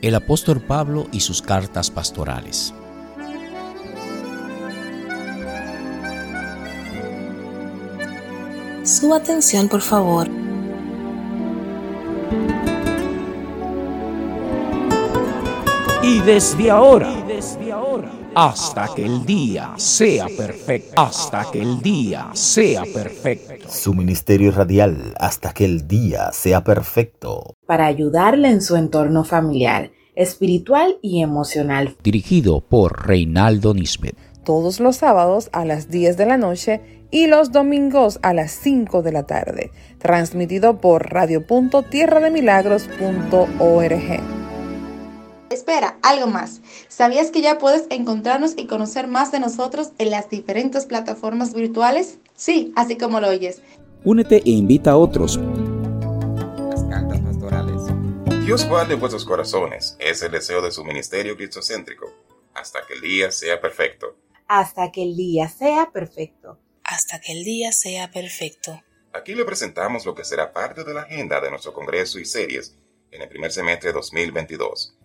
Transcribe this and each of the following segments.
El apóstol Pablo y sus cartas pastorales. Su atención, por favor. Y desde ahora, hasta que el día sea perfecto, hasta que el día sea perfecto. Su ministerio radial hasta que el día sea perfecto. Para ayudarle en su entorno familiar, espiritual y emocional. Dirigido por Reinaldo Nisbet. Todos los sábados a las 10 de la noche y los domingos a las 5 de la tarde. Transmitido por radio.tierrademilagros.org. Espera, algo más. ¿Sabías que ya puedes encontrarnos y conocer más de nosotros en las diferentes plataformas virtuales? Sí, así como lo oyes. Únete e invita a otros. Las cartas pastorales. Dios guarde vuestros corazones. Es el deseo de su ministerio cristocéntrico. Hasta que el día sea perfecto. Hasta que el día sea perfecto. Hasta que el día sea perfecto. Aquí le presentamos lo que será parte de la agenda de nuestro congreso y series en el primer semestre de 2022.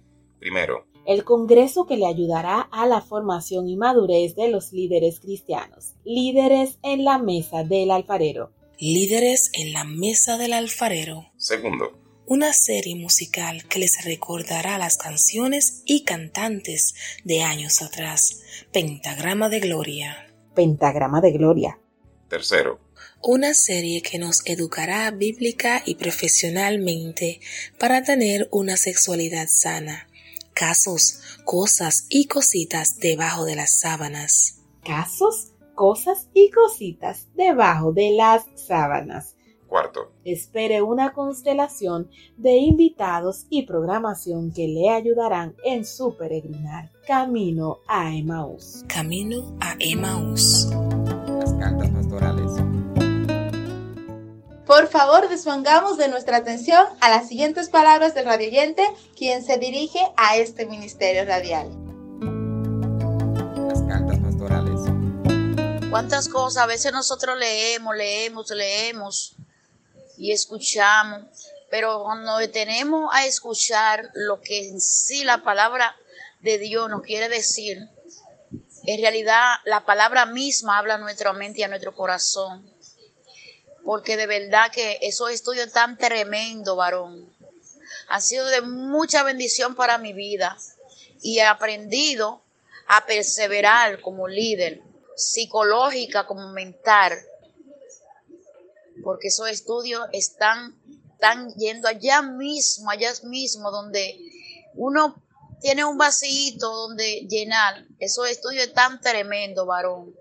Primero, el Congreso que le ayudará a la formación y madurez de los líderes cristianos. Líderes en la mesa del alfarero. Líderes en la mesa del alfarero. Segundo, una serie musical que les recordará las canciones y cantantes de años atrás. Pentagrama de Gloria. Pentagrama de Gloria. Tercero, una serie que nos educará bíblica y profesionalmente para tener una sexualidad sana casos, cosas y cositas debajo de las sábanas. Casos, cosas y cositas debajo de las sábanas. Cuarto. Espere una constelación de invitados y programación que le ayudarán en su peregrinar camino a Emaús. Camino a Emaús. Las cartas pastorales. Por favor, dispongamos de nuestra atención a las siguientes palabras del radioyente, quien se dirige a este ministerio radial. Las cartas pastorales. ¿Cuántas cosas a veces nosotros leemos, leemos, leemos y escuchamos? Pero cuando detenemos a escuchar lo que en sí la palabra de Dios nos quiere decir, en realidad la palabra misma habla a nuestra mente y a nuestro corazón porque de verdad que esos estudios tan tremendo, varón, han sido de mucha bendición para mi vida y he aprendido a perseverar como líder, psicológica como mental, porque esos estudios están, están yendo allá mismo, allá mismo, donde uno tiene un vasito donde llenar. Esos estudios están tremendo, varón.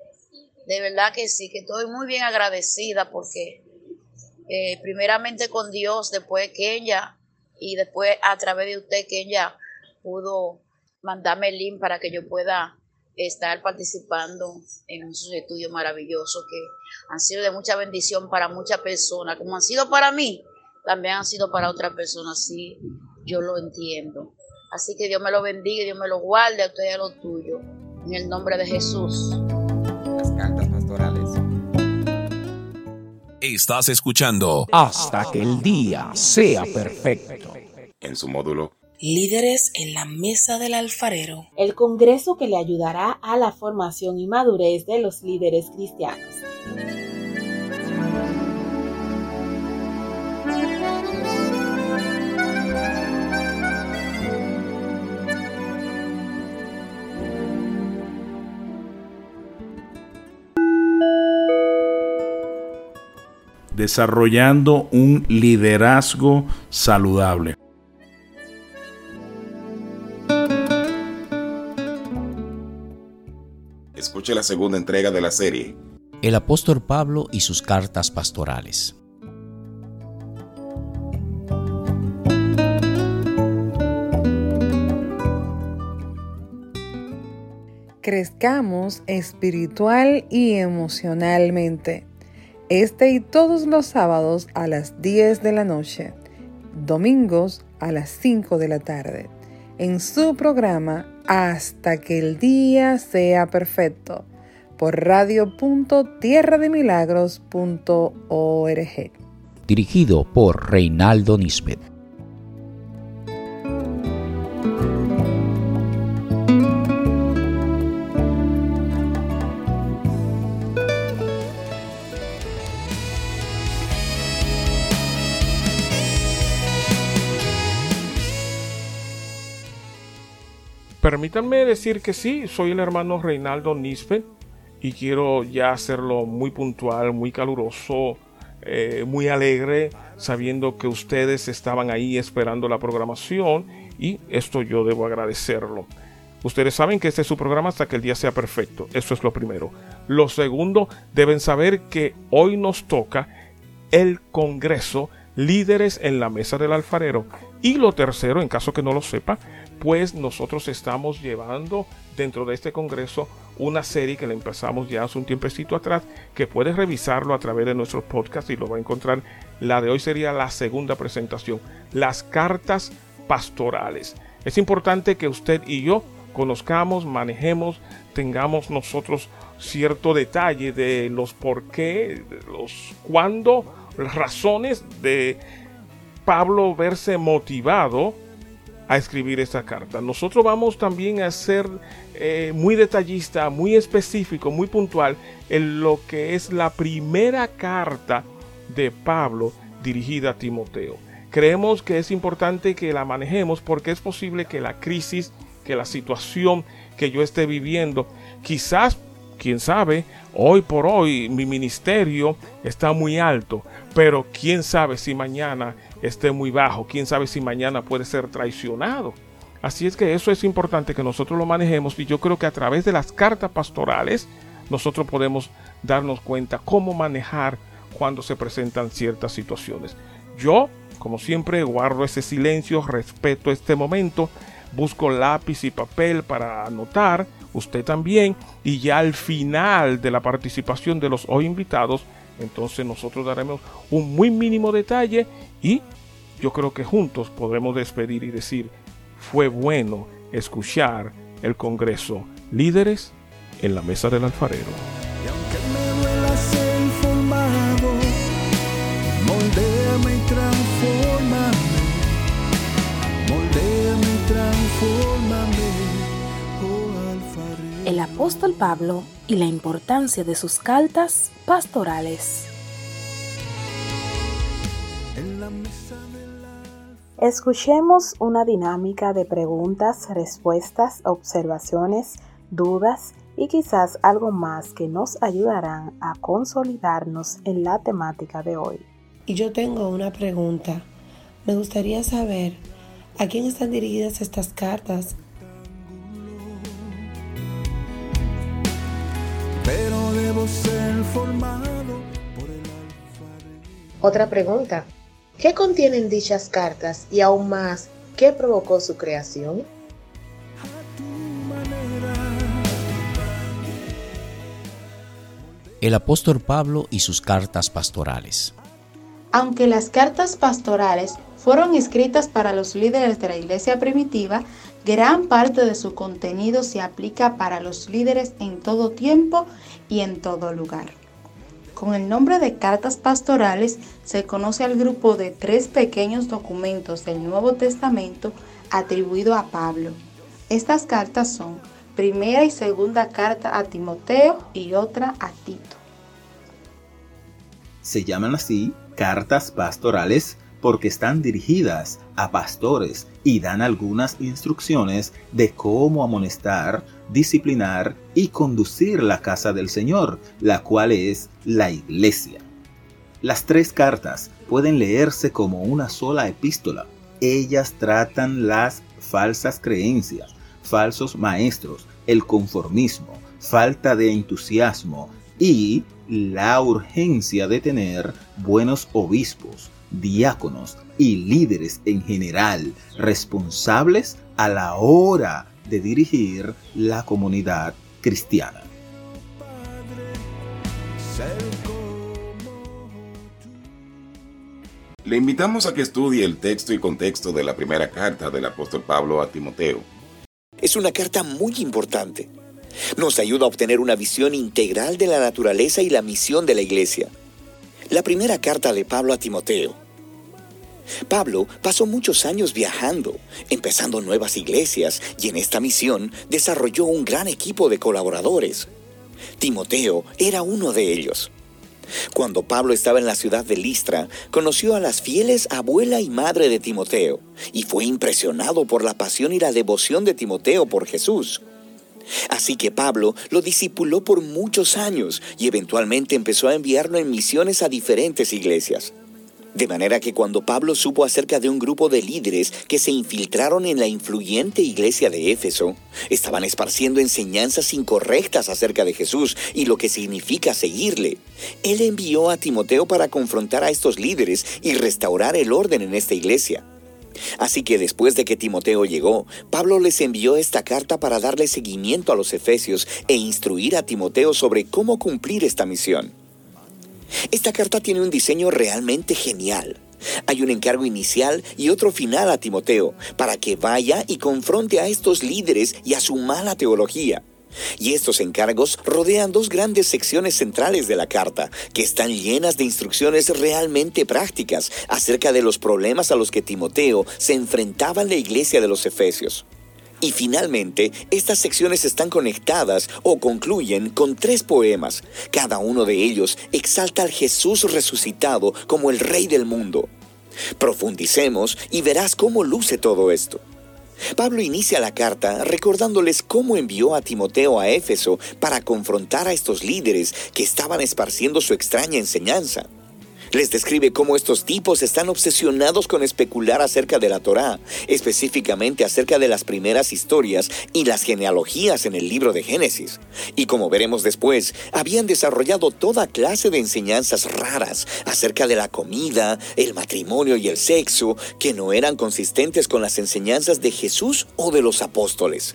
De verdad que sí, que estoy muy bien agradecida porque eh, primeramente con Dios, después Kenya y después a través de usted Kenya pudo mandarme el link para que yo pueda estar participando en esos estudios maravillosos que han sido de mucha bendición para muchas personas, como han sido para mí, también han sido para otras personas, así yo lo entiendo. Así que Dios me lo bendiga, Dios me lo guarde a usted y a lo tuyo, en el nombre de Jesús. Cartas pastorales. Estás escuchando Hasta que el día sea perfecto. En su módulo, Líderes en la mesa del alfarero. El Congreso que le ayudará a la formación y madurez de los líderes cristianos. Desarrollando un liderazgo saludable. escuche la segunda entrega de la serie. El apóstol Pablo y sus cartas pastorales. Crezcamos espiritual y emocionalmente. Este y todos los sábados a las 10 de la noche, domingos a las 5 de la tarde, en su programa Hasta que el día sea perfecto, por radio.tierrademilagros.org. Dirigido por Reinaldo Nisbet. Permítanme decir que sí, soy el hermano Reinaldo Nispe y quiero ya hacerlo muy puntual, muy caluroso, eh, muy alegre, sabiendo que ustedes estaban ahí esperando la programación y esto yo debo agradecerlo. Ustedes saben que este es su programa hasta que el día sea perfecto. Eso es lo primero. Lo segundo, deben saber que hoy nos toca el Congreso Líderes en la Mesa del Alfarero. Y lo tercero, en caso que no lo sepa, pues nosotros estamos llevando dentro de este congreso una serie que la empezamos ya hace un tiempecito atrás, que puedes revisarlo a través de nuestros podcasts y lo va a encontrar. La de hoy sería la segunda presentación, las cartas pastorales. Es importante que usted y yo conozcamos, manejemos, tengamos nosotros cierto detalle de los por qué, los cuándo, las razones de Pablo verse motivado a escribir esta carta. Nosotros vamos también a ser eh, muy detallista, muy específico, muy puntual en lo que es la primera carta de Pablo dirigida a Timoteo. Creemos que es importante que la manejemos porque es posible que la crisis, que la situación que yo esté viviendo, quizás, quién sabe, hoy por hoy mi ministerio está muy alto, pero quién sabe si mañana esté muy bajo. Quién sabe si mañana puede ser traicionado. Así es que eso es importante que nosotros lo manejemos y yo creo que a través de las cartas pastorales nosotros podemos darnos cuenta cómo manejar cuando se presentan ciertas situaciones. Yo, como siempre, guardo ese silencio, respeto este momento, busco lápiz y papel para anotar, usted también, y ya al final de la participación de los hoy invitados, entonces nosotros daremos un muy mínimo detalle y yo creo que juntos podremos despedir y decir, fue bueno escuchar el Congreso Líderes en la Mesa del Alfarero. Apóstol Pablo y la importancia de sus cartas pastorales. Escuchemos una dinámica de preguntas, respuestas, observaciones, dudas y quizás algo más que nos ayudarán a consolidarnos en la temática de hoy. Y yo tengo una pregunta. Me gustaría saber a quién están dirigidas estas cartas. Debo ser formado por el Otra pregunta. ¿Qué contienen dichas cartas y aún más, qué provocó su creación? El apóstol Pablo y sus cartas pastorales. Aunque las cartas pastorales fueron escritas para los líderes de la iglesia primitiva, gran parte de su contenido se aplica para los líderes en todo tiempo y en todo lugar. Con el nombre de cartas pastorales se conoce al grupo de tres pequeños documentos del Nuevo Testamento atribuido a Pablo. Estas cartas son primera y segunda carta a Timoteo y otra a Tito. Se llaman así cartas pastorales porque están dirigidas a pastores y dan algunas instrucciones de cómo amonestar, disciplinar y conducir la casa del Señor, la cual es la iglesia. Las tres cartas pueden leerse como una sola epístola. Ellas tratan las falsas creencias, falsos maestros, el conformismo, falta de entusiasmo y la urgencia de tener buenos obispos, diáconos y líderes en general responsables a la hora de dirigir la comunidad cristiana. Le invitamos a que estudie el texto y contexto de la primera carta del apóstol Pablo a Timoteo. Es una carta muy importante. Nos ayuda a obtener una visión integral de la naturaleza y la misión de la iglesia. La primera carta de Pablo a Timoteo Pablo pasó muchos años viajando, empezando nuevas iglesias y en esta misión desarrolló un gran equipo de colaboradores. Timoteo era uno de ellos. Cuando Pablo estaba en la ciudad de Listra, conoció a las fieles abuela y madre de Timoteo, y fue impresionado por la pasión y la devoción de Timoteo por Jesús. Así que Pablo lo discipuló por muchos años y eventualmente empezó a enviarlo en misiones a diferentes iglesias. De manera que cuando Pablo supo acerca de un grupo de líderes que se infiltraron en la influyente iglesia de Éfeso, estaban esparciendo enseñanzas incorrectas acerca de Jesús y lo que significa seguirle, él envió a Timoteo para confrontar a estos líderes y restaurar el orden en esta iglesia. Así que después de que Timoteo llegó, Pablo les envió esta carta para darle seguimiento a los efesios e instruir a Timoteo sobre cómo cumplir esta misión. Esta carta tiene un diseño realmente genial. Hay un encargo inicial y otro final a Timoteo para que vaya y confronte a estos líderes y a su mala teología. Y estos encargos rodean dos grandes secciones centrales de la carta, que están llenas de instrucciones realmente prácticas acerca de los problemas a los que Timoteo se enfrentaba en la iglesia de los Efesios. Y finalmente, estas secciones están conectadas o concluyen con tres poemas. Cada uno de ellos exalta al Jesús resucitado como el Rey del mundo. Profundicemos y verás cómo luce todo esto. Pablo inicia la carta recordándoles cómo envió a Timoteo a Éfeso para confrontar a estos líderes que estaban esparciendo su extraña enseñanza. Les describe cómo estos tipos están obsesionados con especular acerca de la Torá, específicamente acerca de las primeras historias y las genealogías en el libro de Génesis. Y como veremos después, habían desarrollado toda clase de enseñanzas raras acerca de la comida, el matrimonio y el sexo que no eran consistentes con las enseñanzas de Jesús o de los apóstoles.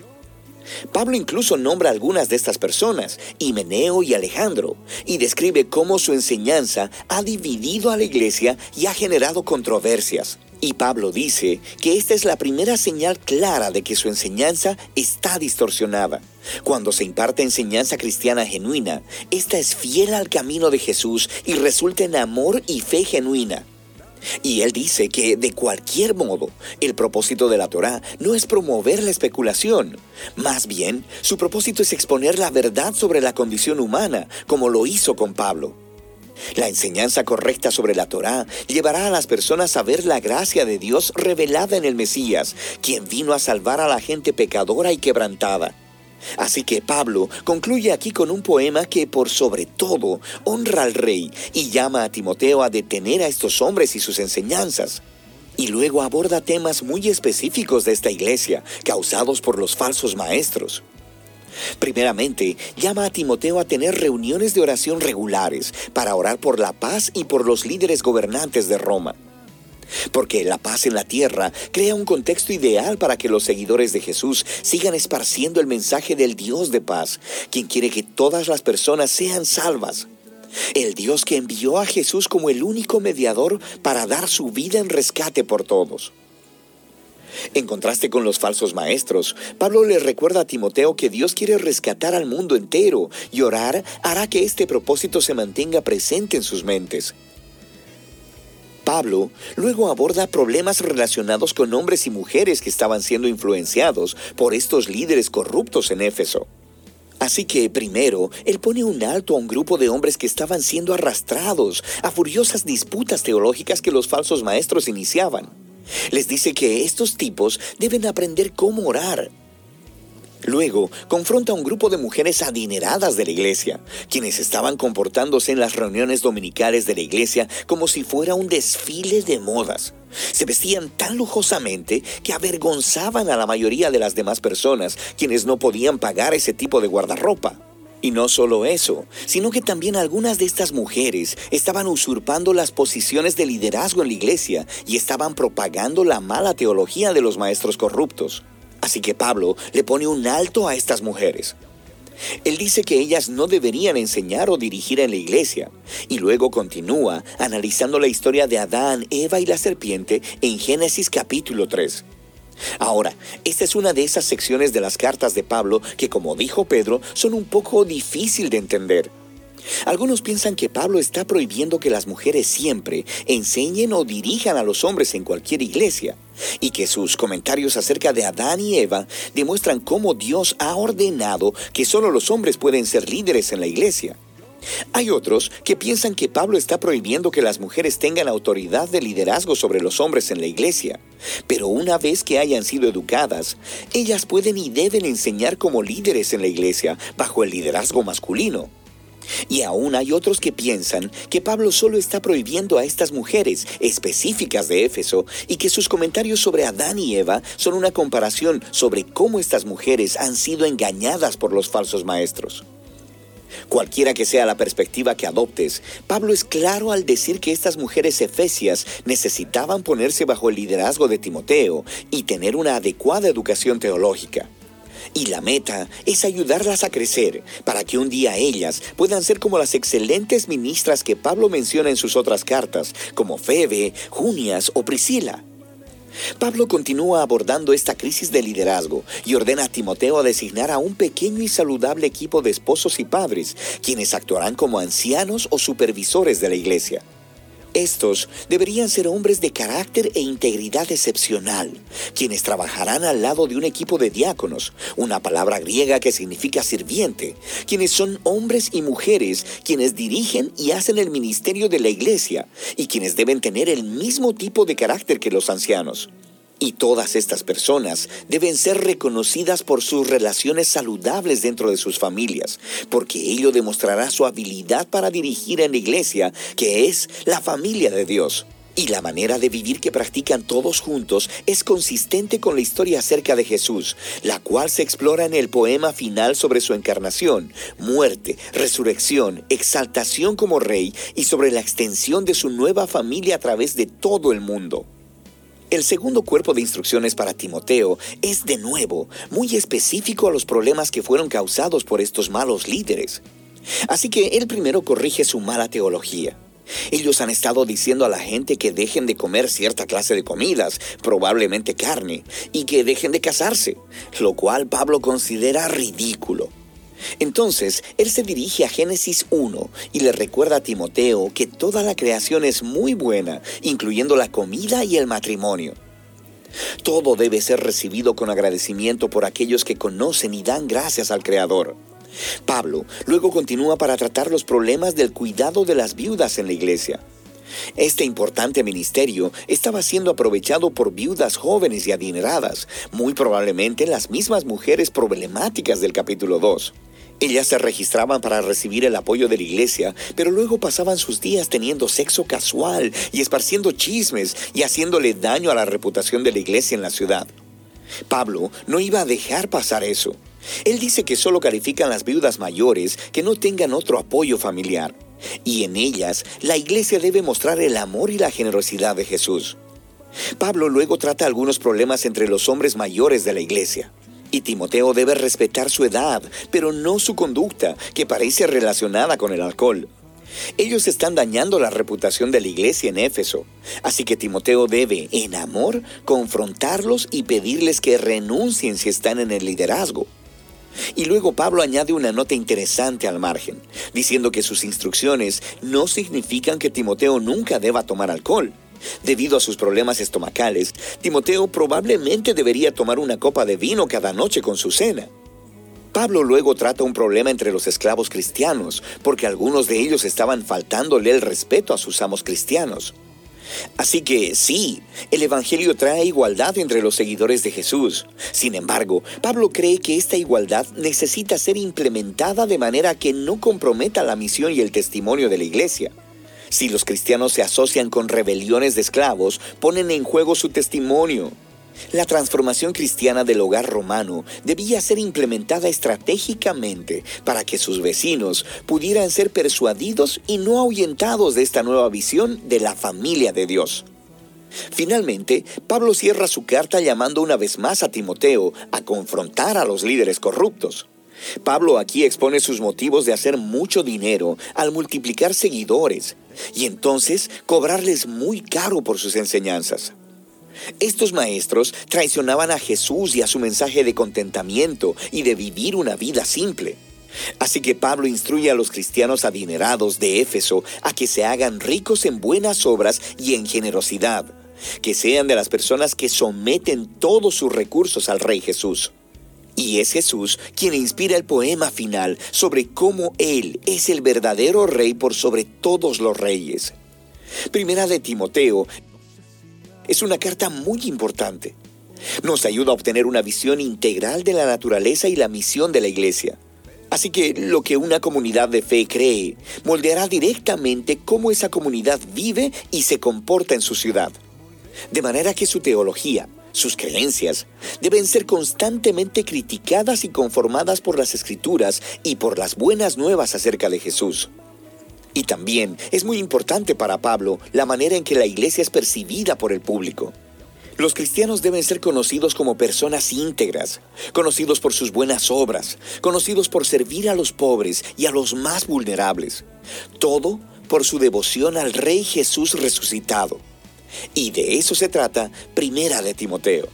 Pablo incluso nombra algunas de estas personas, Himeneo y Alejandro, y describe cómo su enseñanza ha dividido a la iglesia y ha generado controversias. Y Pablo dice que esta es la primera señal clara de que su enseñanza está distorsionada. Cuando se imparte enseñanza cristiana genuina, esta es fiel al camino de Jesús y resulta en amor y fe genuina. Y él dice que de cualquier modo, el propósito de la Torá no es promover la especulación. Más bien, su propósito es exponer la verdad sobre la condición humana, como lo hizo con Pablo. La enseñanza correcta sobre la Torá llevará a las personas a ver la gracia de Dios revelada en el Mesías, quien vino a salvar a la gente pecadora y quebrantada. Así que Pablo concluye aquí con un poema que por sobre todo honra al rey y llama a Timoteo a detener a estos hombres y sus enseñanzas. Y luego aborda temas muy específicos de esta iglesia, causados por los falsos maestros. Primeramente, llama a Timoteo a tener reuniones de oración regulares para orar por la paz y por los líderes gobernantes de Roma porque la paz en la tierra crea un contexto ideal para que los seguidores de Jesús sigan esparciendo el mensaje del Dios de paz, quien quiere que todas las personas sean salvas. El Dios que envió a Jesús como el único mediador para dar su vida en rescate por todos. En contraste con los falsos maestros, Pablo le recuerda a Timoteo que Dios quiere rescatar al mundo entero y orar hará que este propósito se mantenga presente en sus mentes. Pablo luego aborda problemas relacionados con hombres y mujeres que estaban siendo influenciados por estos líderes corruptos en Éfeso. Así que primero, él pone un alto a un grupo de hombres que estaban siendo arrastrados a furiosas disputas teológicas que los falsos maestros iniciaban. Les dice que estos tipos deben aprender cómo orar, Luego, confronta a un grupo de mujeres adineradas de la iglesia, quienes estaban comportándose en las reuniones dominicales de la iglesia como si fuera un desfile de modas. Se vestían tan lujosamente que avergonzaban a la mayoría de las demás personas, quienes no podían pagar ese tipo de guardarropa. Y no solo eso, sino que también algunas de estas mujeres estaban usurpando las posiciones de liderazgo en la iglesia y estaban propagando la mala teología de los maestros corruptos. Así que Pablo le pone un alto a estas mujeres. Él dice que ellas no deberían enseñar o dirigir en la iglesia, y luego continúa analizando la historia de Adán, Eva y la serpiente en Génesis capítulo 3. Ahora, esta es una de esas secciones de las cartas de Pablo que, como dijo Pedro, son un poco difícil de entender. Algunos piensan que Pablo está prohibiendo que las mujeres siempre enseñen o dirijan a los hombres en cualquier iglesia, y que sus comentarios acerca de Adán y Eva demuestran cómo Dios ha ordenado que solo los hombres pueden ser líderes en la iglesia. Hay otros que piensan que Pablo está prohibiendo que las mujeres tengan autoridad de liderazgo sobre los hombres en la iglesia, pero una vez que hayan sido educadas, ellas pueden y deben enseñar como líderes en la iglesia bajo el liderazgo masculino. Y aún hay otros que piensan que Pablo solo está prohibiendo a estas mujeres específicas de Éfeso y que sus comentarios sobre Adán y Eva son una comparación sobre cómo estas mujeres han sido engañadas por los falsos maestros. Cualquiera que sea la perspectiva que adoptes, Pablo es claro al decir que estas mujeres efesias necesitaban ponerse bajo el liderazgo de Timoteo y tener una adecuada educación teológica. Y la meta es ayudarlas a crecer para que un día ellas puedan ser como las excelentes ministras que Pablo menciona en sus otras cartas, como Febe, Junias o Priscila. Pablo continúa abordando esta crisis de liderazgo y ordena a Timoteo a designar a un pequeño y saludable equipo de esposos y padres, quienes actuarán como ancianos o supervisores de la iglesia. Estos deberían ser hombres de carácter e integridad excepcional, quienes trabajarán al lado de un equipo de diáconos, una palabra griega que significa sirviente, quienes son hombres y mujeres quienes dirigen y hacen el ministerio de la iglesia y quienes deben tener el mismo tipo de carácter que los ancianos. Y todas estas personas deben ser reconocidas por sus relaciones saludables dentro de sus familias, porque ello demostrará su habilidad para dirigir en la iglesia, que es la familia de Dios. Y la manera de vivir que practican todos juntos es consistente con la historia acerca de Jesús, la cual se explora en el poema final sobre su encarnación, muerte, resurrección, exaltación como rey y sobre la extensión de su nueva familia a través de todo el mundo. El segundo cuerpo de instrucciones para Timoteo es de nuevo muy específico a los problemas que fueron causados por estos malos líderes. Así que él primero corrige su mala teología. Ellos han estado diciendo a la gente que dejen de comer cierta clase de comidas, probablemente carne, y que dejen de casarse, lo cual Pablo considera ridículo. Entonces, él se dirige a Génesis 1 y le recuerda a Timoteo que toda la creación es muy buena, incluyendo la comida y el matrimonio. Todo debe ser recibido con agradecimiento por aquellos que conocen y dan gracias al Creador. Pablo luego continúa para tratar los problemas del cuidado de las viudas en la iglesia. Este importante ministerio estaba siendo aprovechado por viudas jóvenes y adineradas, muy probablemente las mismas mujeres problemáticas del capítulo 2. Ellas se registraban para recibir el apoyo de la iglesia, pero luego pasaban sus días teniendo sexo casual y esparciendo chismes y haciéndole daño a la reputación de la iglesia en la ciudad. Pablo no iba a dejar pasar eso. Él dice que solo califican las viudas mayores que no tengan otro apoyo familiar, y en ellas la iglesia debe mostrar el amor y la generosidad de Jesús. Pablo luego trata algunos problemas entre los hombres mayores de la iglesia. Y Timoteo debe respetar su edad, pero no su conducta, que parece relacionada con el alcohol. Ellos están dañando la reputación de la iglesia en Éfeso, así que Timoteo debe, en amor, confrontarlos y pedirles que renuncien si están en el liderazgo. Y luego Pablo añade una nota interesante al margen, diciendo que sus instrucciones no significan que Timoteo nunca deba tomar alcohol. Debido a sus problemas estomacales, Timoteo probablemente debería tomar una copa de vino cada noche con su cena. Pablo luego trata un problema entre los esclavos cristianos, porque algunos de ellos estaban faltándole el respeto a sus amos cristianos. Así que sí, el Evangelio trae igualdad entre los seguidores de Jesús. Sin embargo, Pablo cree que esta igualdad necesita ser implementada de manera que no comprometa la misión y el testimonio de la iglesia. Si los cristianos se asocian con rebeliones de esclavos, ponen en juego su testimonio. La transformación cristiana del hogar romano debía ser implementada estratégicamente para que sus vecinos pudieran ser persuadidos y no ahuyentados de esta nueva visión de la familia de Dios. Finalmente, Pablo cierra su carta llamando una vez más a Timoteo a confrontar a los líderes corruptos. Pablo aquí expone sus motivos de hacer mucho dinero al multiplicar seguidores y entonces cobrarles muy caro por sus enseñanzas. Estos maestros traicionaban a Jesús y a su mensaje de contentamiento y de vivir una vida simple. Así que Pablo instruye a los cristianos adinerados de Éfeso a que se hagan ricos en buenas obras y en generosidad, que sean de las personas que someten todos sus recursos al Rey Jesús. Y es Jesús quien inspira el poema final sobre cómo Él es el verdadero rey por sobre todos los reyes. Primera de Timoteo es una carta muy importante. Nos ayuda a obtener una visión integral de la naturaleza y la misión de la iglesia. Así que lo que una comunidad de fe cree moldeará directamente cómo esa comunidad vive y se comporta en su ciudad. De manera que su teología, sus creencias, deben ser constantemente criticadas y conformadas por las escrituras y por las buenas nuevas acerca de Jesús. Y también es muy importante para Pablo la manera en que la iglesia es percibida por el público. Los cristianos deben ser conocidos como personas íntegras, conocidos por sus buenas obras, conocidos por servir a los pobres y a los más vulnerables. Todo por su devoción al Rey Jesús resucitado. Y de eso se trata Primera de Timoteo.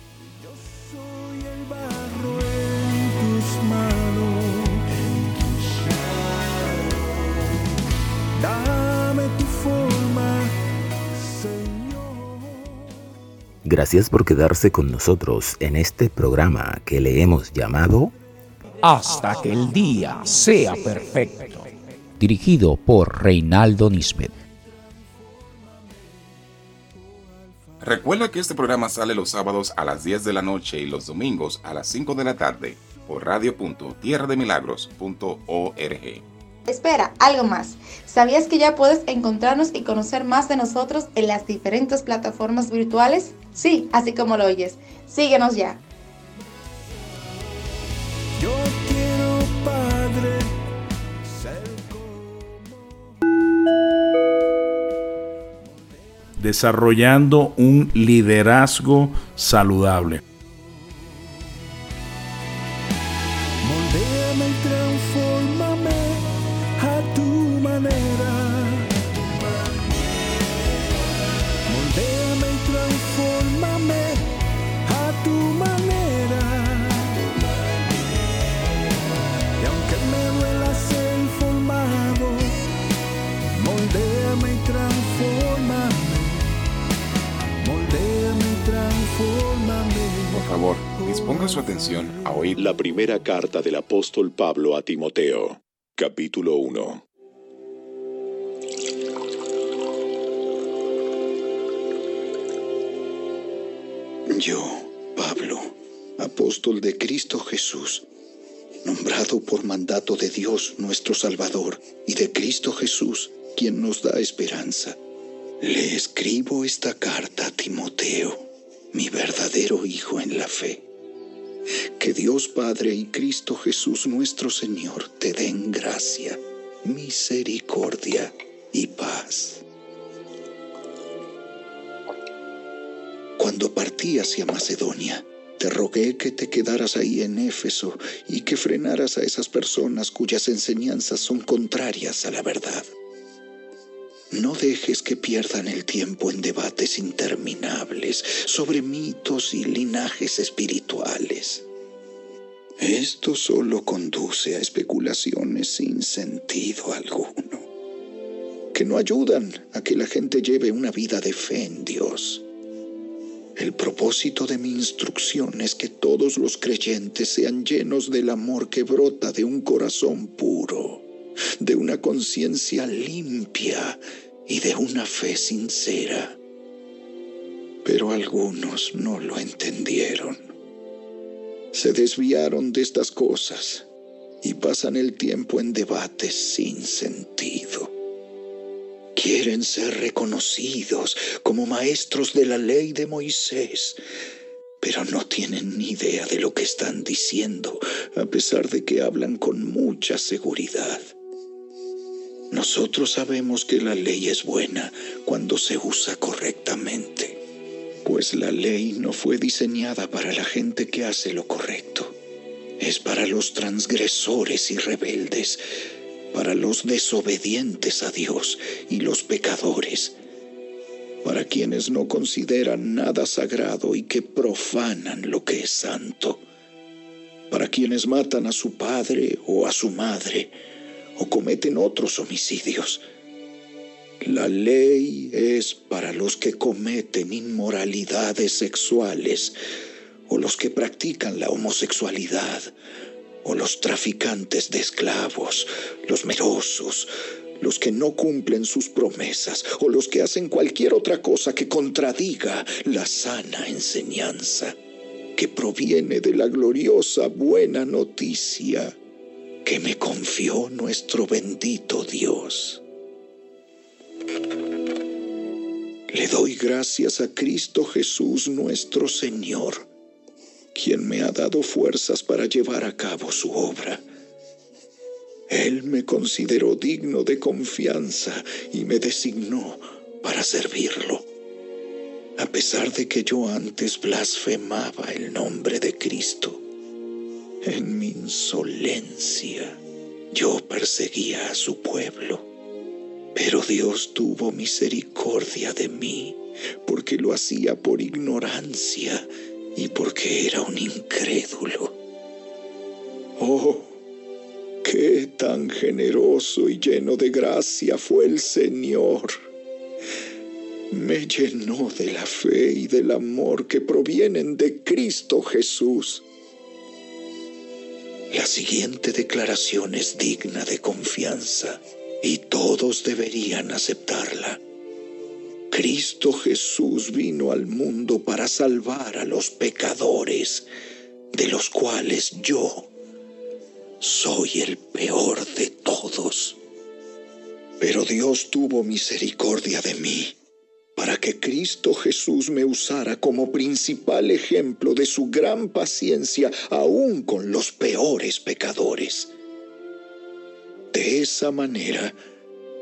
Gracias por quedarse con nosotros en este programa que le hemos llamado Hasta que el día sea perfecto. Dirigido por Reinaldo Nisbet. Recuerda que este programa sale los sábados a las 10 de la noche y los domingos a las 5 de la tarde por radio.tierrademilagros.org. Espera, algo más. ¿Sabías que ya puedes encontrarnos y conocer más de nosotros en las diferentes plataformas virtuales? Sí, así como lo oyes. Síguenos ya. Yo quiero, Padre, Desarrollando un liderazgo saludable. Ponga su atención a oír la primera carta del apóstol Pablo a Timoteo, capítulo 1. Yo, Pablo, apóstol de Cristo Jesús, nombrado por mandato de Dios nuestro Salvador y de Cristo Jesús, quien nos da esperanza, le escribo esta carta a Timoteo, mi verdadero hijo en la fe que Dios Padre y Cristo Jesús nuestro Señor te den gracia, misericordia y paz. Cuando partí hacia Macedonia, te rogué que te quedaras ahí en Éfeso y que frenaras a esas personas cuyas enseñanzas son contrarias a la verdad. No dejes que pierdan el tiempo en debates interminables sobre mitos y linajes espirituales. Esto solo conduce a especulaciones sin sentido alguno, que no ayudan a que la gente lleve una vida de fe en Dios. El propósito de mi instrucción es que todos los creyentes sean llenos del amor que brota de un corazón puro, de una conciencia limpia y de una fe sincera. Pero algunos no lo entendieron. Se desviaron de estas cosas y pasan el tiempo en debates sin sentido. Quieren ser reconocidos como maestros de la ley de Moisés, pero no tienen ni idea de lo que están diciendo, a pesar de que hablan con mucha seguridad. Nosotros sabemos que la ley es buena cuando se usa correctamente, pues la ley no fue diseñada para la gente que hace lo correcto, es para los transgresores y rebeldes, para los desobedientes a Dios y los pecadores, para quienes no consideran nada sagrado y que profanan lo que es santo, para quienes matan a su padre o a su madre, o cometen otros homicidios. La ley es para los que cometen inmoralidades sexuales o los que practican la homosexualidad, o los traficantes de esclavos, los merosos, los que no cumplen sus promesas, o los que hacen cualquier otra cosa que contradiga la sana enseñanza que proviene de la gloriosa buena noticia que me confió nuestro bendito Dios. Le doy gracias a Cristo Jesús nuestro Señor, quien me ha dado fuerzas para llevar a cabo su obra. Él me consideró digno de confianza y me designó para servirlo. A pesar de que yo antes blasfemaba el nombre de Cristo, en mi insolencia yo perseguía a su pueblo. Pero Dios tuvo misericordia de mí, porque lo hacía por ignorancia y porque era un incrédulo. Oh, qué tan generoso y lleno de gracia fue el Señor. Me llenó de la fe y del amor que provienen de Cristo Jesús la siguiente declaración es digna de confianza y todos deberían aceptarla. Cristo Jesús vino al mundo para salvar a los pecadores, de los cuales yo soy el peor de todos. Pero Dios tuvo misericordia de mí para que Cristo Jesús me usara como principal ejemplo de su gran paciencia aún con los peores pecadores. De esa manera,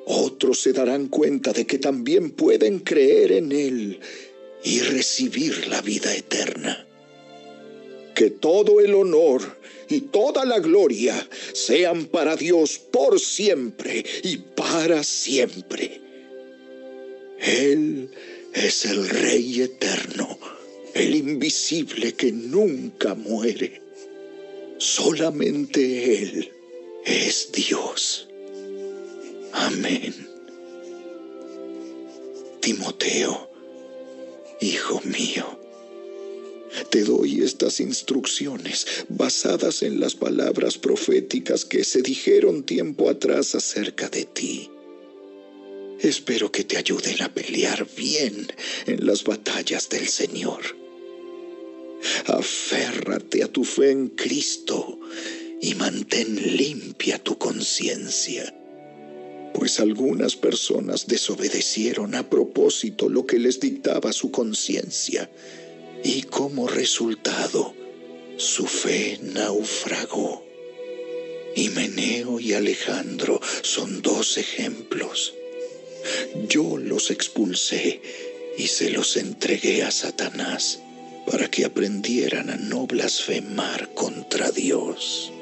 otros se darán cuenta de que también pueden creer en Él y recibir la vida eterna. Que todo el honor y toda la gloria sean para Dios por siempre y para siempre. Él es el Rey eterno, el invisible que nunca muere. Solamente Él es Dios. Amén. Timoteo, hijo mío, te doy estas instrucciones basadas en las palabras proféticas que se dijeron tiempo atrás acerca de ti Espero que te ayuden a pelear bien en las batallas del Señor. Aférrate a tu fe en Cristo y mantén limpia tu conciencia, pues algunas personas desobedecieron a propósito lo que les dictaba su conciencia y como resultado su fe naufragó. Himeneo y Alejandro son dos ejemplos. Yo los expulsé y se los entregué a Satanás para que aprendieran a no blasfemar contra Dios.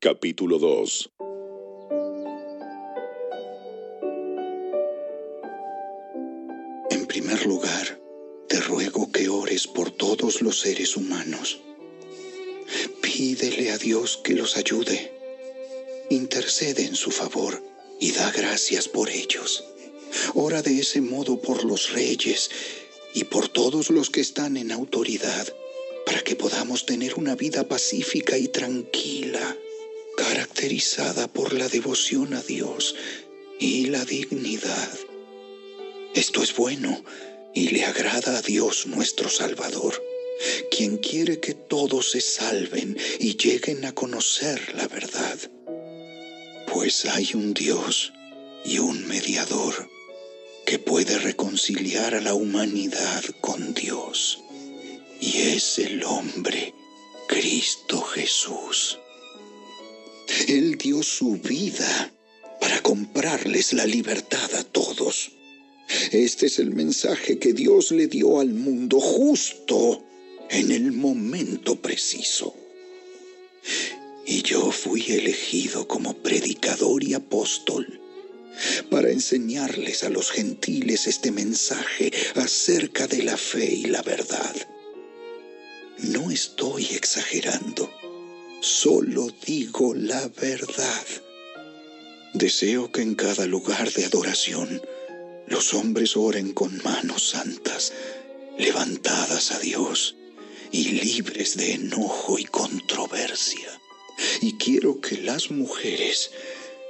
Capítulo 2 lugar, te ruego que ores por todos los seres humanos. Pídele a Dios que los ayude. Intercede en su favor y da gracias por ellos. Ora de ese modo por los reyes y por todos los que están en autoridad, para que podamos tener una vida pacífica y tranquila, caracterizada por la devoción a Dios y la dignidad. Esto es bueno y le agrada a Dios nuestro Salvador, quien quiere que todos se salven y lleguen a conocer la verdad. Pues hay un Dios y un mediador que puede reconciliar a la humanidad con Dios, y es el hombre, Cristo Jesús. Él dio su vida para comprarles la libertad a todos este es el mensaje que Dios le dio al mundo justo en el momento preciso. Y yo fui elegido como predicador y apóstol para enseñarles a los gentiles este mensaje acerca de la fe y la verdad. No estoy exagerando, solo digo la verdad. Deseo que en cada lugar de adoración los hombres oren con manos santas, levantadas a Dios y libres de enojo y controversia. Y quiero que las mujeres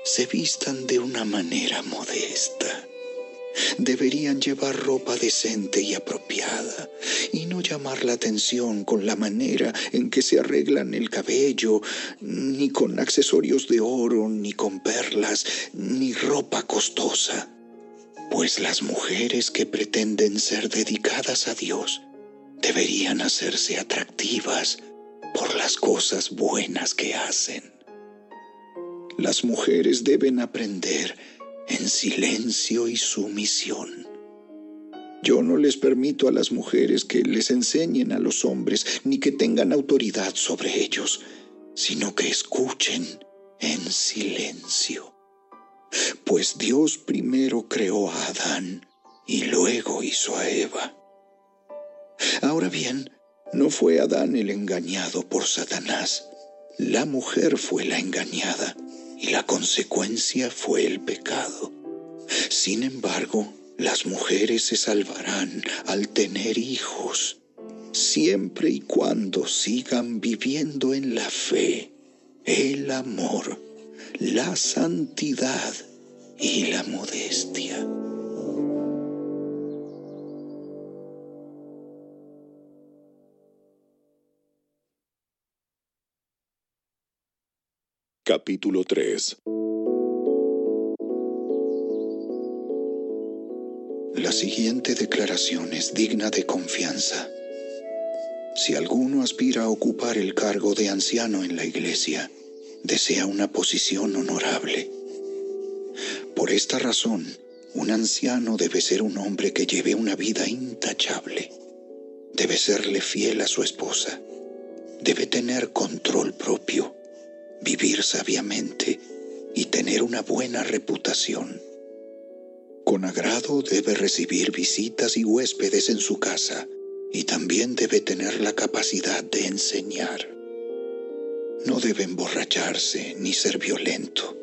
se vistan de una manera modesta. Deberían llevar ropa decente y apropiada y no llamar la atención con la manera en que se arreglan el cabello, ni con accesorios de oro, ni con perlas, ni ropa costosa. Pues las mujeres que pretenden ser dedicadas a Dios deberían hacerse atractivas por las cosas buenas que hacen. Las mujeres deben aprender en silencio y sumisión. Yo no les permito a las mujeres que les enseñen a los hombres ni que tengan autoridad sobre ellos, sino que escuchen en silencio. Pues Dios primero creó a Adán y luego hizo a Eva. Ahora bien, no fue Adán el engañado por Satanás, la mujer fue la engañada y la consecuencia fue el pecado. Sin embargo, las mujeres se salvarán al tener hijos, siempre y cuando sigan viviendo en la fe, el amor, la santidad y la modestia. Capítulo 3 La siguiente declaración es digna de confianza. Si alguno aspira a ocupar el cargo de anciano en la iglesia, desea una posición honorable. Por esta razón, un anciano debe ser un hombre que lleve una vida intachable. Debe serle fiel a su esposa. Debe tener control propio vivir sabiamente y tener una buena reputación. Con agrado debe recibir visitas y huéspedes en su casa y también debe tener la capacidad de enseñar. No debe emborracharse ni ser violento.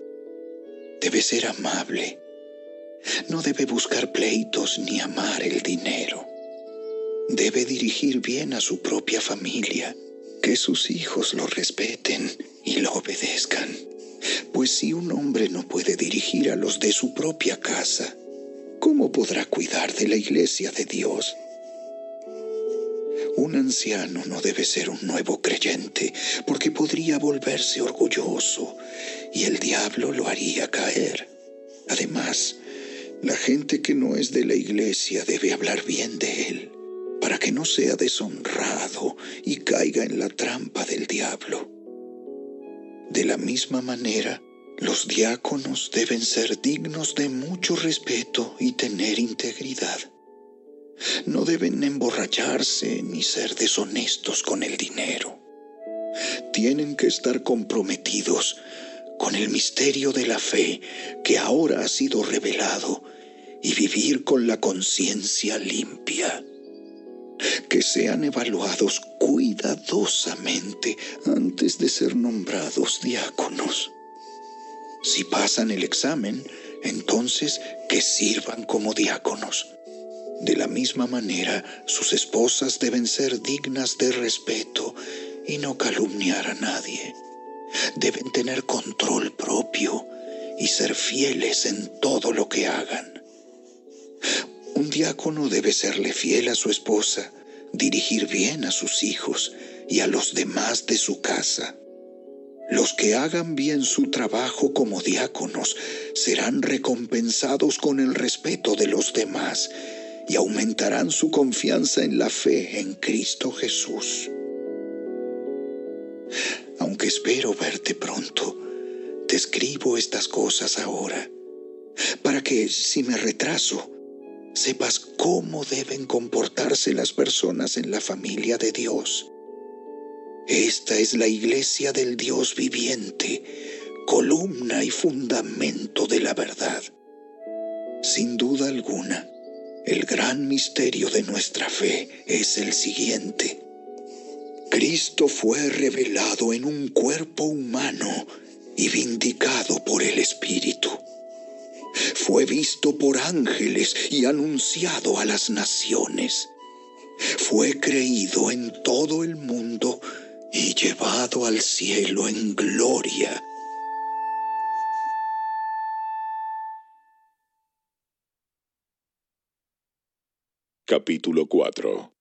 Debe ser amable. No debe buscar pleitos ni amar el dinero. Debe dirigir bien a su propia familia que sus hijos lo respeten y lo obedezcan. Pues si un hombre no puede dirigir a los de su propia casa, ¿cómo podrá cuidar de la iglesia de Dios? Un anciano no debe ser un nuevo creyente, porque podría volverse orgulloso y el diablo lo haría caer. Además, la gente que no es de la iglesia debe hablar bien de él para que no sea deshonrado y caiga en la trampa del diablo. De la misma manera, los diáconos deben ser dignos de mucho respeto y tener integridad. No deben emborracharse ni ser deshonestos con el dinero. Tienen que estar comprometidos con el misterio de la fe que ahora ha sido revelado y vivir con la conciencia limpia que sean evaluados cuidadosamente antes de ser nombrados diáconos. Si pasan el examen, entonces que sirvan como diáconos. De la misma manera, sus esposas deben ser dignas de respeto y no calumniar a nadie. Deben tener control propio y ser fieles en todo lo que hagan. Un diácono debe serle fiel a su esposa, dirigir bien a sus hijos y a los demás de su casa. Los que hagan bien su trabajo como diáconos serán recompensados con el respeto de los demás y aumentarán su confianza en la fe en Cristo Jesús. Aunque espero verte pronto, te escribo estas cosas ahora, para que si me retraso, sepas cómo deben comportarse las personas en la familia de Dios. Esta es la iglesia del Dios viviente, columna y fundamento de la verdad. Sin duda alguna, el gran misterio de nuestra fe es el siguiente. Cristo fue revelado en un cuerpo humano y vindicado por el Espíritu. Fue visto por ángeles y anunciado a las naciones. Fue creído en todo el mundo y llevado al cielo en gloria. Capítulo 4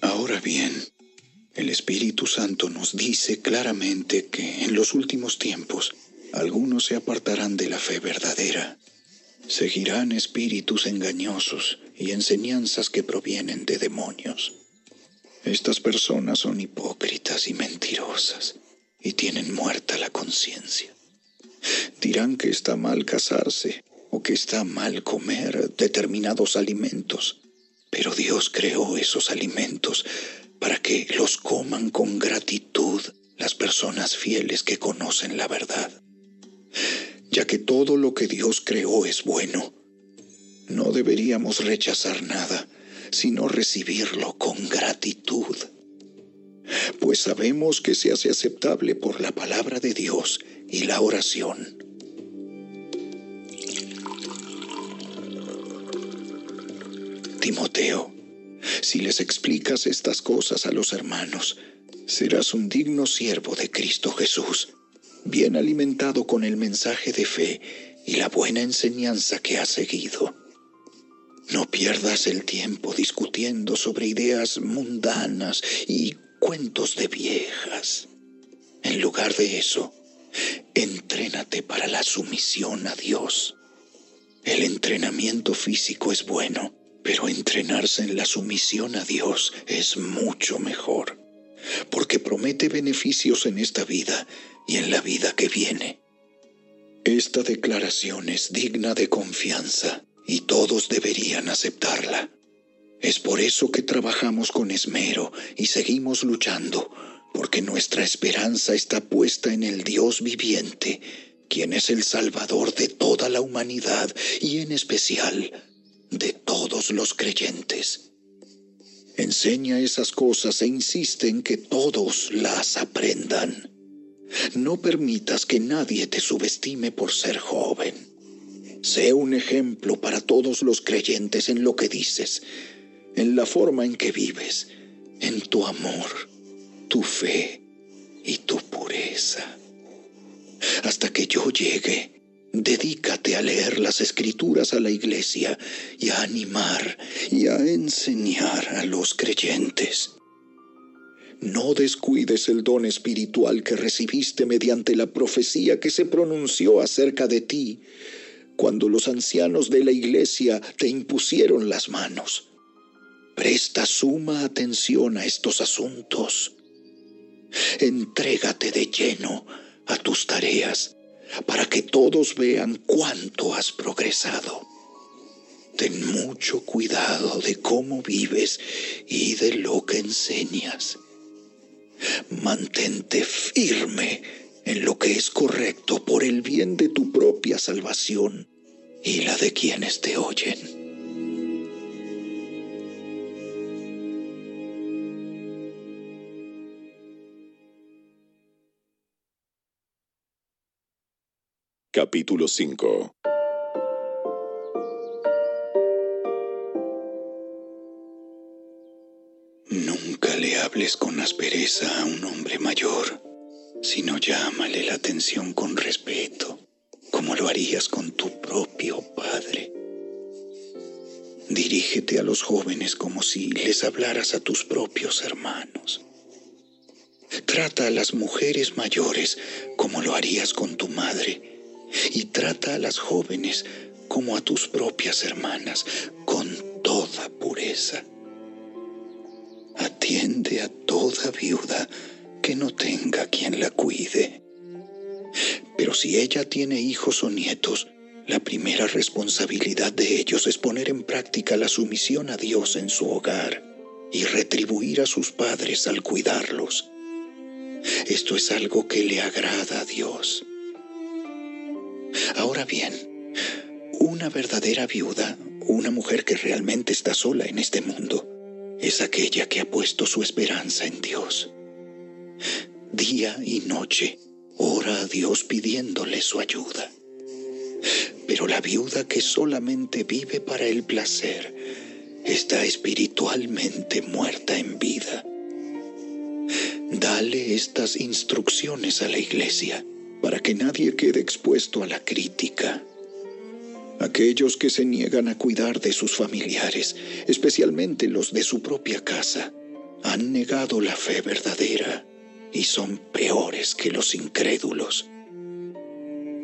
Ahora bien, el Espíritu Santo nos dice claramente que en los últimos tiempos algunos se apartarán de la fe verdadera. Seguirán espíritus engañosos y enseñanzas que provienen de demonios. Estas personas son hipócritas y mentirosas y tienen muerta la conciencia. Dirán que está mal casarse o que está mal comer determinados alimentos, pero Dios creó esos alimentos para que los coman con gratitud las personas fieles que conocen la verdad. Ya que todo lo que Dios creó es bueno, no deberíamos rechazar nada, sino recibirlo con gratitud. Pues sabemos que se hace aceptable por la palabra de Dios y la oración. Timoteo, si les explicas estas cosas a los hermanos, serás un digno siervo de Cristo Jesús, bien alimentado con el mensaje de fe y la buena enseñanza que has seguido. No pierdas el tiempo discutiendo sobre ideas mundanas y cuentos de viejas. En lugar de eso, entrénate para la sumisión a Dios. El entrenamiento físico es bueno, pero entrenarse en la sumisión a Dios es mucho mejor, porque promete beneficios en esta vida y en la vida que viene. Esta declaración es digna de confianza y todos deberían aceptarla. Es por eso que trabajamos con esmero y seguimos luchando, porque nuestra esperanza está puesta en el Dios viviente, quien es el Salvador de toda la humanidad y en especial de todos los creyentes. Enseña esas cosas e insiste en que todos las aprendan. No permitas que nadie te subestime por ser joven. Sé un ejemplo para todos los creyentes en lo que dices, en la forma en que vives, en tu amor, tu fe y tu pureza. Hasta que yo llegue, Dedícate a leer las escrituras a la iglesia y a animar y a enseñar a los creyentes. No descuides el don espiritual que recibiste mediante la profecía que se pronunció acerca de ti cuando los ancianos de la iglesia te impusieron las manos. Presta suma atención a estos asuntos. Entrégate de lleno a tus tareas para que todos vean cuánto has progresado. Ten mucho cuidado de cómo vives y de lo que enseñas. Mantente firme en lo que es correcto por el bien de tu propia salvación y la de quienes te oyen. Capítulo 5 Nunca le hables con aspereza a un hombre mayor, sino llámale la atención con respeto, como lo harías con tu propio padre. Dirígete a los jóvenes como si les hablaras a tus propios hermanos. Trata a las mujeres mayores como lo harías con tu madre y trata a las jóvenes como a tus propias hermanas, con toda pureza. Atiende a toda viuda que no tenga quien la cuide. Pero si ella tiene hijos o nietos, la primera responsabilidad de ellos es poner en práctica la sumisión a Dios en su hogar y retribuir a sus padres al cuidarlos. Esto es algo que le agrada a Dios. Ahora bien, un una verdadera viuda, una mujer que realmente está sola en este mundo, es aquella que ha puesto su esperanza en Dios. Día y noche ora a Dios pidiéndole su ayuda. Pero la viuda que solamente vive para el placer está espiritualmente muerta en vida. Dale estas instrucciones a la iglesia para que nadie quede expuesto a la crítica. Aquellos que se niegan a cuidar de sus familiares, especialmente los de su propia casa, han negado la fe verdadera y son peores que los incrédulos.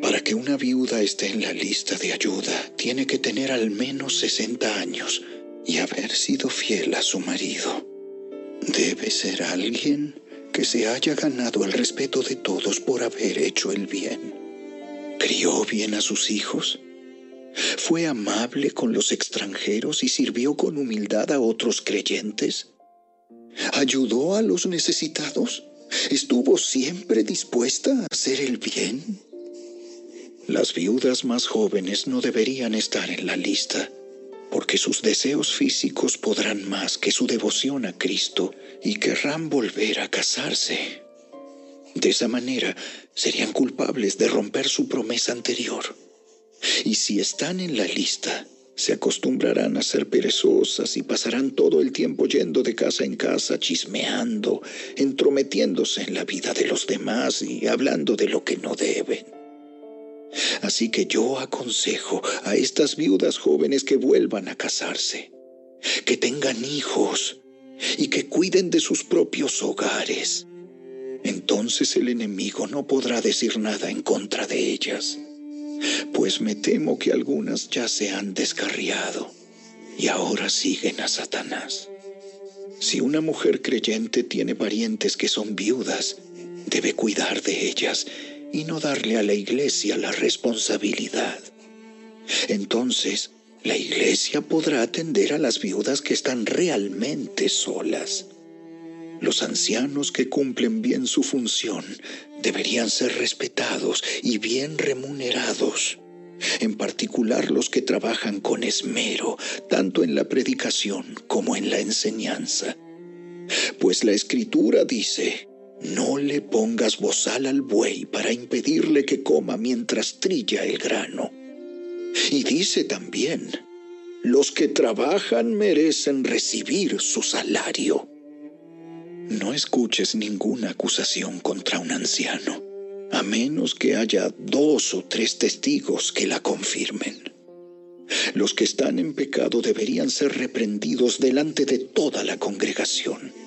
Para que una viuda esté en la lista de ayuda, tiene que tener al menos 60 años y haber sido fiel a su marido. Debe ser alguien que se haya ganado el respeto de todos por haber hecho el bien. ¿Crió bien a sus hijos? ¿Fue amable con los extranjeros y sirvió con humildad a otros creyentes? ¿Ayudó a los necesitados? ¿Estuvo siempre dispuesta a hacer el bien? Las viudas más jóvenes no deberían estar en la lista porque sus deseos físicos podrán más que su devoción a Cristo y querrán volver a casarse. De esa manera serían culpables de romper su promesa anterior. Y si están en la lista, se acostumbrarán a ser perezosas y pasarán todo el tiempo yendo de casa en casa, chismeando, entrometiéndose en la vida de los demás y hablando de lo que no deben. Así que yo aconsejo a estas viudas jóvenes que vuelvan a casarse, que tengan hijos y que cuiden de sus propios hogares. Entonces el enemigo no podrá decir nada en contra de ellas, pues me temo que algunas ya se han descarriado y ahora siguen a Satanás. Si una mujer creyente tiene parientes que son viudas, debe cuidar de ellas y no darle a la iglesia la responsabilidad. Entonces, la iglesia podrá atender a las viudas que están realmente solas. Los ancianos que cumplen bien su función deberían ser respetados y bien remunerados, en particular los que trabajan con esmero, tanto en la predicación como en la enseñanza. Pues la escritura dice, no le pongas bozal al buey para impedirle que coma mientras trilla el grano. Y dice también, los que trabajan merecen recibir su salario. No escuches ninguna acusación contra un anciano, a menos que haya dos o tres testigos que la confirmen. Los que están en pecado deberían ser reprendidos delante de toda la congregación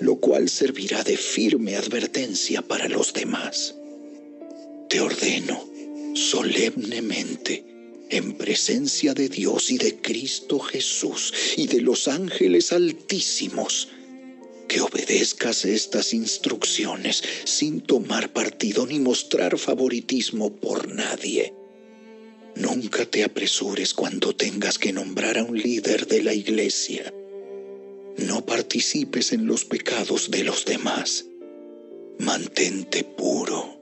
lo cual servirá de firme advertencia para los demás. Te ordeno solemnemente, en presencia de Dios y de Cristo Jesús y de los ángeles altísimos, que obedezcas estas instrucciones sin tomar partido ni mostrar favoritismo por nadie. Nunca te apresures cuando tengas que nombrar a un líder de la iglesia no participes en los pecados de los demás. Mantente puro.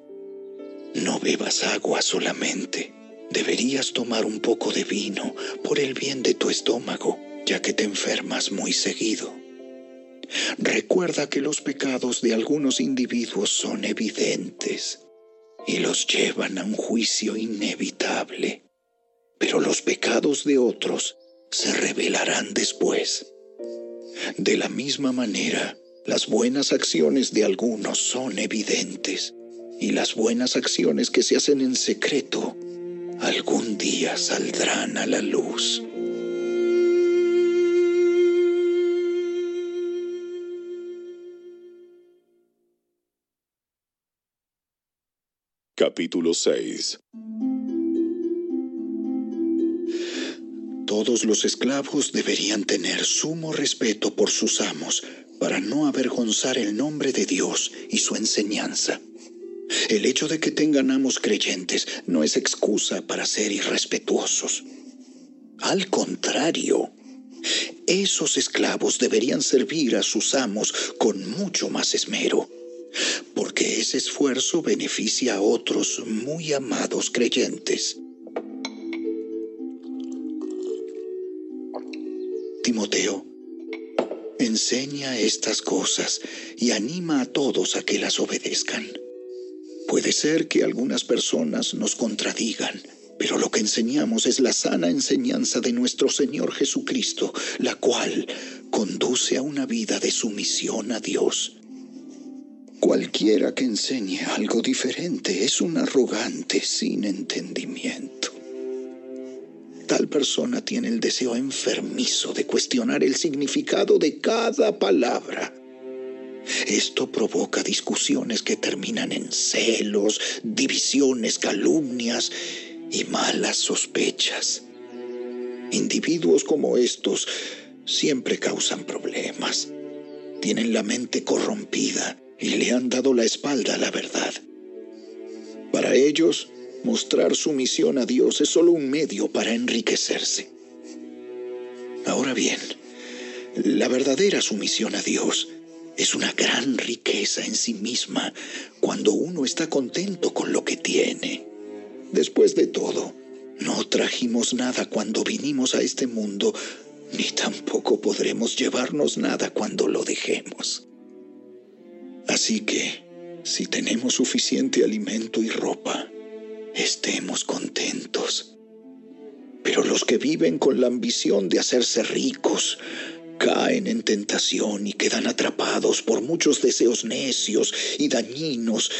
No bebas agua solamente. Deberías tomar un poco de vino por el bien de tu estómago, ya que te enfermas muy seguido. Recuerda que los pecados de algunos individuos son evidentes y los llevan a un juicio inevitable, pero los pecados de otros se revelarán después. De la misma manera, las buenas acciones de algunos son evidentes y las buenas acciones que se hacen en secreto algún día saldrán a la luz. Capítulo 6 Todos los esclavos deberían tener sumo respeto por sus amos para no avergonzar el nombre de Dios y su enseñanza. El hecho de que tengan amos creyentes no es excusa para ser irrespetuosos. Al contrario, esos esclavos deberían servir a sus amos con mucho más esmero, porque ese esfuerzo beneficia a otros muy amados creyentes. Timoteo, enseña estas cosas y anima a todos a que las obedezcan. Puede ser que algunas personas nos contradigan, pero lo que enseñamos es la sana enseñanza de nuestro Señor Jesucristo, la cual conduce a una vida de sumisión a Dios. Cualquiera que enseñe algo diferente es un arrogante sin entendimiento. Tal persona tiene el deseo enfermizo de cuestionar el significado de cada palabra. Esto provoca discusiones que terminan en celos, divisiones, calumnias y malas sospechas. Individuos como estos siempre causan problemas. Tienen la mente corrompida y le han dado la espalda a la verdad. Para ellos, mostrar sumisión a Dios es solo un medio para enriquecerse. Ahora bien, la verdadera sumisión a Dios es una gran riqueza en sí misma cuando uno está contento con lo que tiene. Después de todo, no trajimos nada cuando vinimos a este mundo, ni tampoco podremos llevarnos nada cuando lo dejemos. Así que, si tenemos suficiente alimento y ropa, estemos contentos. Pero los que viven con la ambición de hacerse ricos, caen en tentación y quedan atrapados por muchos deseos necios y dañinos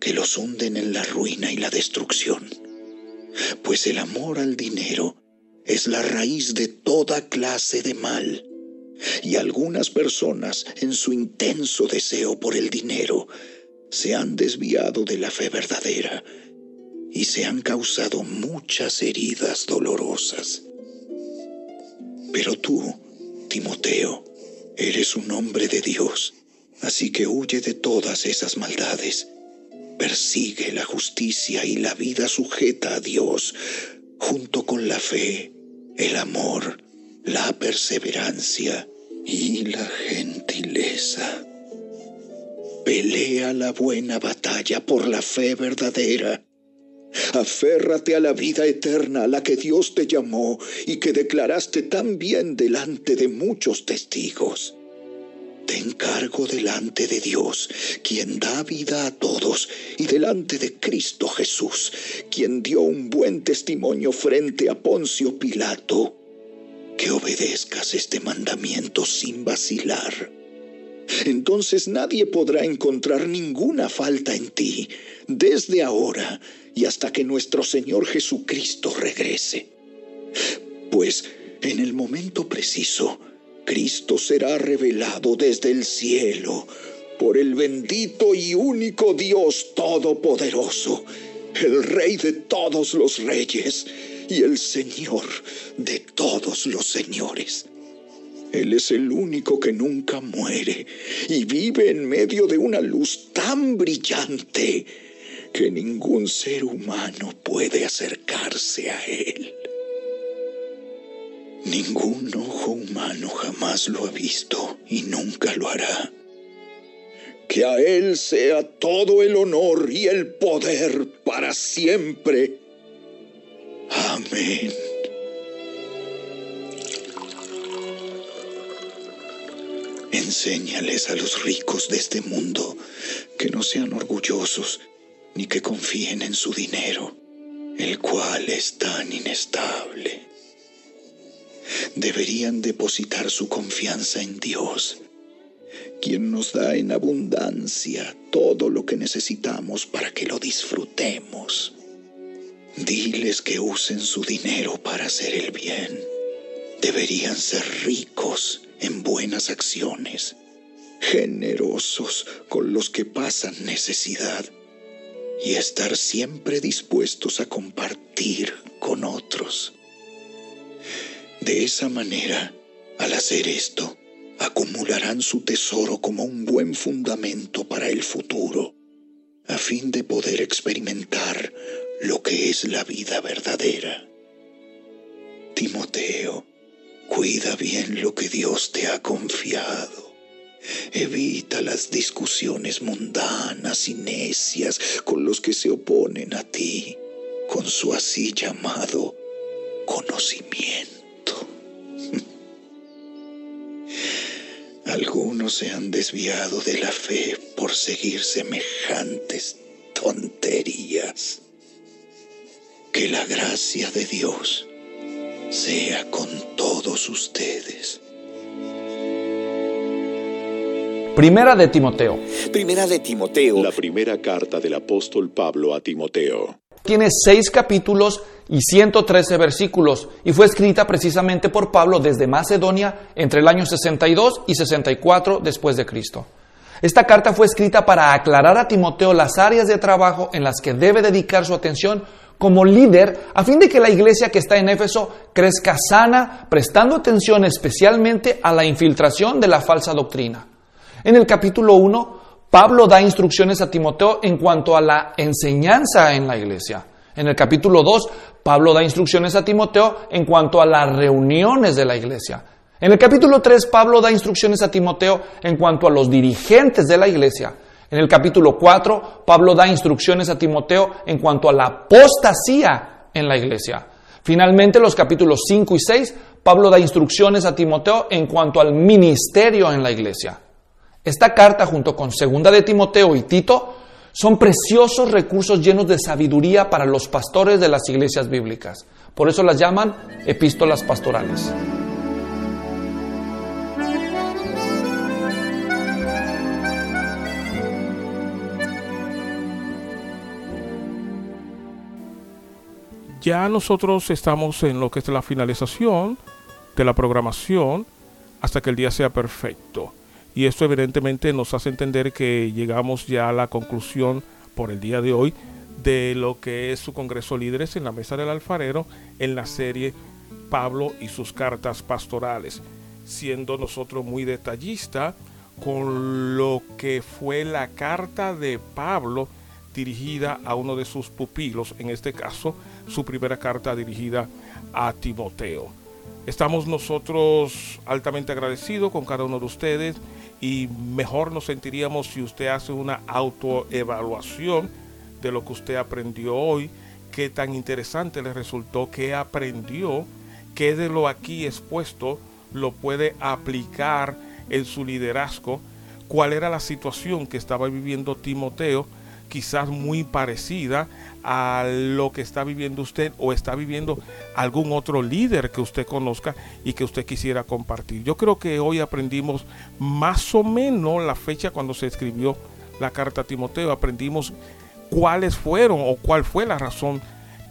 que los hunden en la ruina y la destrucción. Pues el amor al dinero es la raíz de toda clase de mal. Y algunas personas, en su intenso deseo por el dinero, se han desviado de la fe verdadera y se han causado muchas heridas dolorosas. Pero tú, Timoteo, eres un hombre de Dios, así que huye de todas esas maldades persigue la justicia y la vida sujeta a Dios, junto con la fe, el amor, la perseverancia y la gentileza. Pelea la buena batalla por la fe verdadera. Aférrate a la vida eterna a la que Dios te llamó y que declaraste tan bien delante de muchos testigos te encargo delante de Dios, quien da vida a todos, y delante de Cristo Jesús, quien dio un buen testimonio frente a Poncio Pilato, que obedezcas este mandamiento sin vacilar. Entonces nadie podrá encontrar ninguna falta en ti, desde ahora y hasta que nuestro Señor Jesucristo regrese. Pues en el momento preciso, Cristo será revelado desde el cielo por el bendito y único Dios Todopoderoso, el Rey de todos los reyes y el Señor de todos los señores. Él es el único que nunca muere y vive en medio de una luz tan brillante que ningún ser humano puede acercarse a Él. Ningún ojo humano jamás lo ha visto y nunca lo hará. Que a Él sea todo el honor y el poder para siempre. Amén. Enséñales a los ricos de este mundo que no sean orgullosos ni que confíen en su dinero, el cual es tan inestable deberían depositar su confianza en Dios, quien nos da en abundancia todo lo que necesitamos para que lo disfrutemos. Diles que usen su dinero para hacer el bien. Deberían ser ricos en buenas acciones, generosos con los que pasan necesidad y estar siempre dispuestos a compartir con otros. De esa manera, al hacer esto, acumularán su tesoro como un buen fundamento para el futuro, a fin de poder experimentar lo que es la vida verdadera. Timoteo, cuida bien lo que Dios te ha confiado. Evita las discusiones mundanas y necias con los que se oponen a ti, con su así llamado conocimiento. algunos se han desviado de la fe por seguir semejantes tonterías. Que la gracia de Dios sea con todos ustedes. Primera de Timoteo. Primera de Timoteo. La primera carta del apóstol Pablo a Timoteo. Tiene seis capítulos y 113 versículos y fue escrita precisamente por Pablo desde Macedonia entre el año 62 y 64 después de Cristo. Esta carta fue escrita para aclarar a Timoteo las áreas de trabajo en las que debe dedicar su atención como líder a fin de que la iglesia que está en Éfeso crezca sana, prestando atención especialmente a la infiltración de la falsa doctrina. En el capítulo 1, Pablo da instrucciones a Timoteo en cuanto a la enseñanza en la iglesia. En el capítulo 2, Pablo da instrucciones a Timoteo en cuanto a las reuniones de la iglesia. En el capítulo 3, Pablo da instrucciones a Timoteo en cuanto a los dirigentes de la iglesia. En el capítulo 4, Pablo da instrucciones a Timoteo en cuanto a la apostasía en la iglesia. Finalmente, los capítulos 5 y 6, Pablo da instrucciones a Timoteo en cuanto al ministerio en la iglesia. Esta carta, junto con Segunda de Timoteo y Tito, son preciosos recursos llenos de sabiduría para los pastores de las iglesias bíblicas. Por eso las llaman epístolas pastorales. Ya nosotros estamos en lo que es la finalización de la programación hasta que el día sea perfecto. Y esto evidentemente nos hace entender que llegamos ya a la conclusión por el día de hoy de lo que es su Congreso Líderes en la Mesa del Alfarero en la serie Pablo y sus cartas pastorales, siendo nosotros muy detallistas con lo que fue la carta de Pablo dirigida a uno de sus pupilos, en este caso su primera carta dirigida a Timoteo. Estamos nosotros altamente agradecidos con cada uno de ustedes y mejor nos sentiríamos si usted hace una autoevaluación de lo que usted aprendió hoy, qué tan interesante le resultó, qué aprendió, qué de lo aquí expuesto lo puede aplicar en su liderazgo, cuál era la situación que estaba viviendo Timoteo, quizás muy parecida a lo que está viviendo usted o está viviendo algún otro líder que usted conozca y que usted quisiera compartir. Yo creo que hoy aprendimos más o menos la fecha cuando se escribió la carta a Timoteo, aprendimos cuáles fueron o cuál fue la razón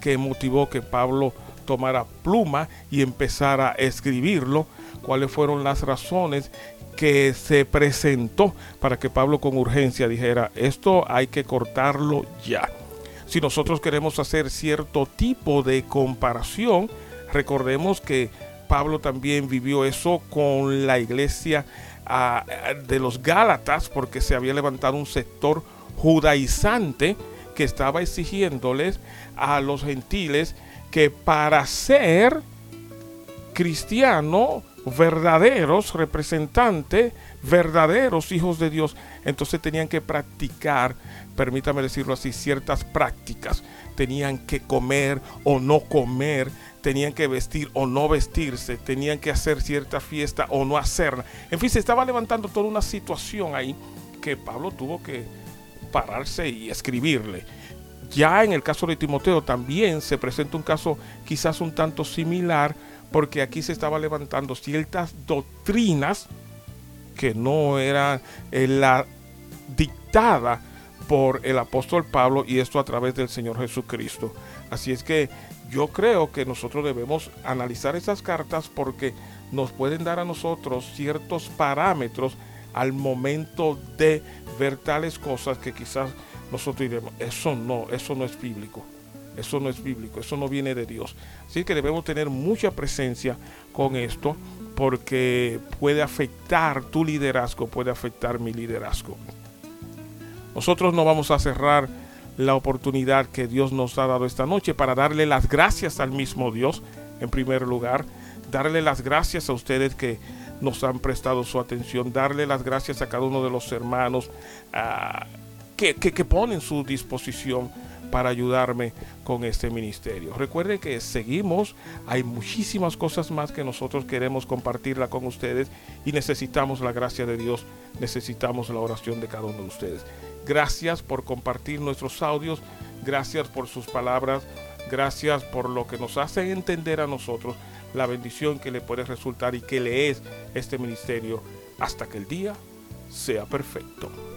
que motivó que Pablo tomara pluma y empezara a escribirlo, cuáles fueron las razones que se presentó para que Pablo con urgencia dijera, esto hay que cortarlo ya. Si nosotros queremos hacer cierto tipo de comparación, recordemos que Pablo también vivió eso con la iglesia ah, de los Gálatas, porque se había levantado un sector judaizante que estaba exigiéndoles a los gentiles que para ser cristiano verdaderos representantes, verdaderos hijos de Dios, entonces tenían que practicar, permítame decirlo así, ciertas prácticas. Tenían que comer o no comer, tenían que vestir o no vestirse, tenían que hacer cierta fiesta o no hacerla. En fin, se estaba levantando toda una situación ahí que Pablo tuvo que pararse y escribirle. Ya en el caso de Timoteo también se presenta un caso quizás un tanto similar porque aquí se estaba levantando ciertas doctrinas que no eran eh, la dictada por el apóstol Pablo y esto a través del Señor Jesucristo. Así es que yo creo que nosotros debemos analizar esas cartas porque nos pueden dar a nosotros ciertos parámetros al momento de ver tales cosas que quizás nosotros diremos, eso no, eso no es bíblico. Eso no es bíblico, eso no viene de Dios. Así que debemos tener mucha presencia con esto porque puede afectar tu liderazgo, puede afectar mi liderazgo. Nosotros no vamos a cerrar la oportunidad que Dios nos ha dado esta noche para darle las gracias al mismo Dios, en primer lugar, darle las gracias a ustedes que nos han prestado su atención, darle las gracias a cada uno de los hermanos que, que ponen su disposición para ayudarme con este ministerio. Recuerden que seguimos, hay muchísimas cosas más que nosotros queremos compartirla con ustedes y necesitamos la gracia de Dios, necesitamos la oración de cada uno de ustedes. Gracias por compartir nuestros audios, gracias por sus palabras, gracias por lo que nos hace entender a nosotros la bendición que le puede resultar y que le es este ministerio hasta que el día sea perfecto.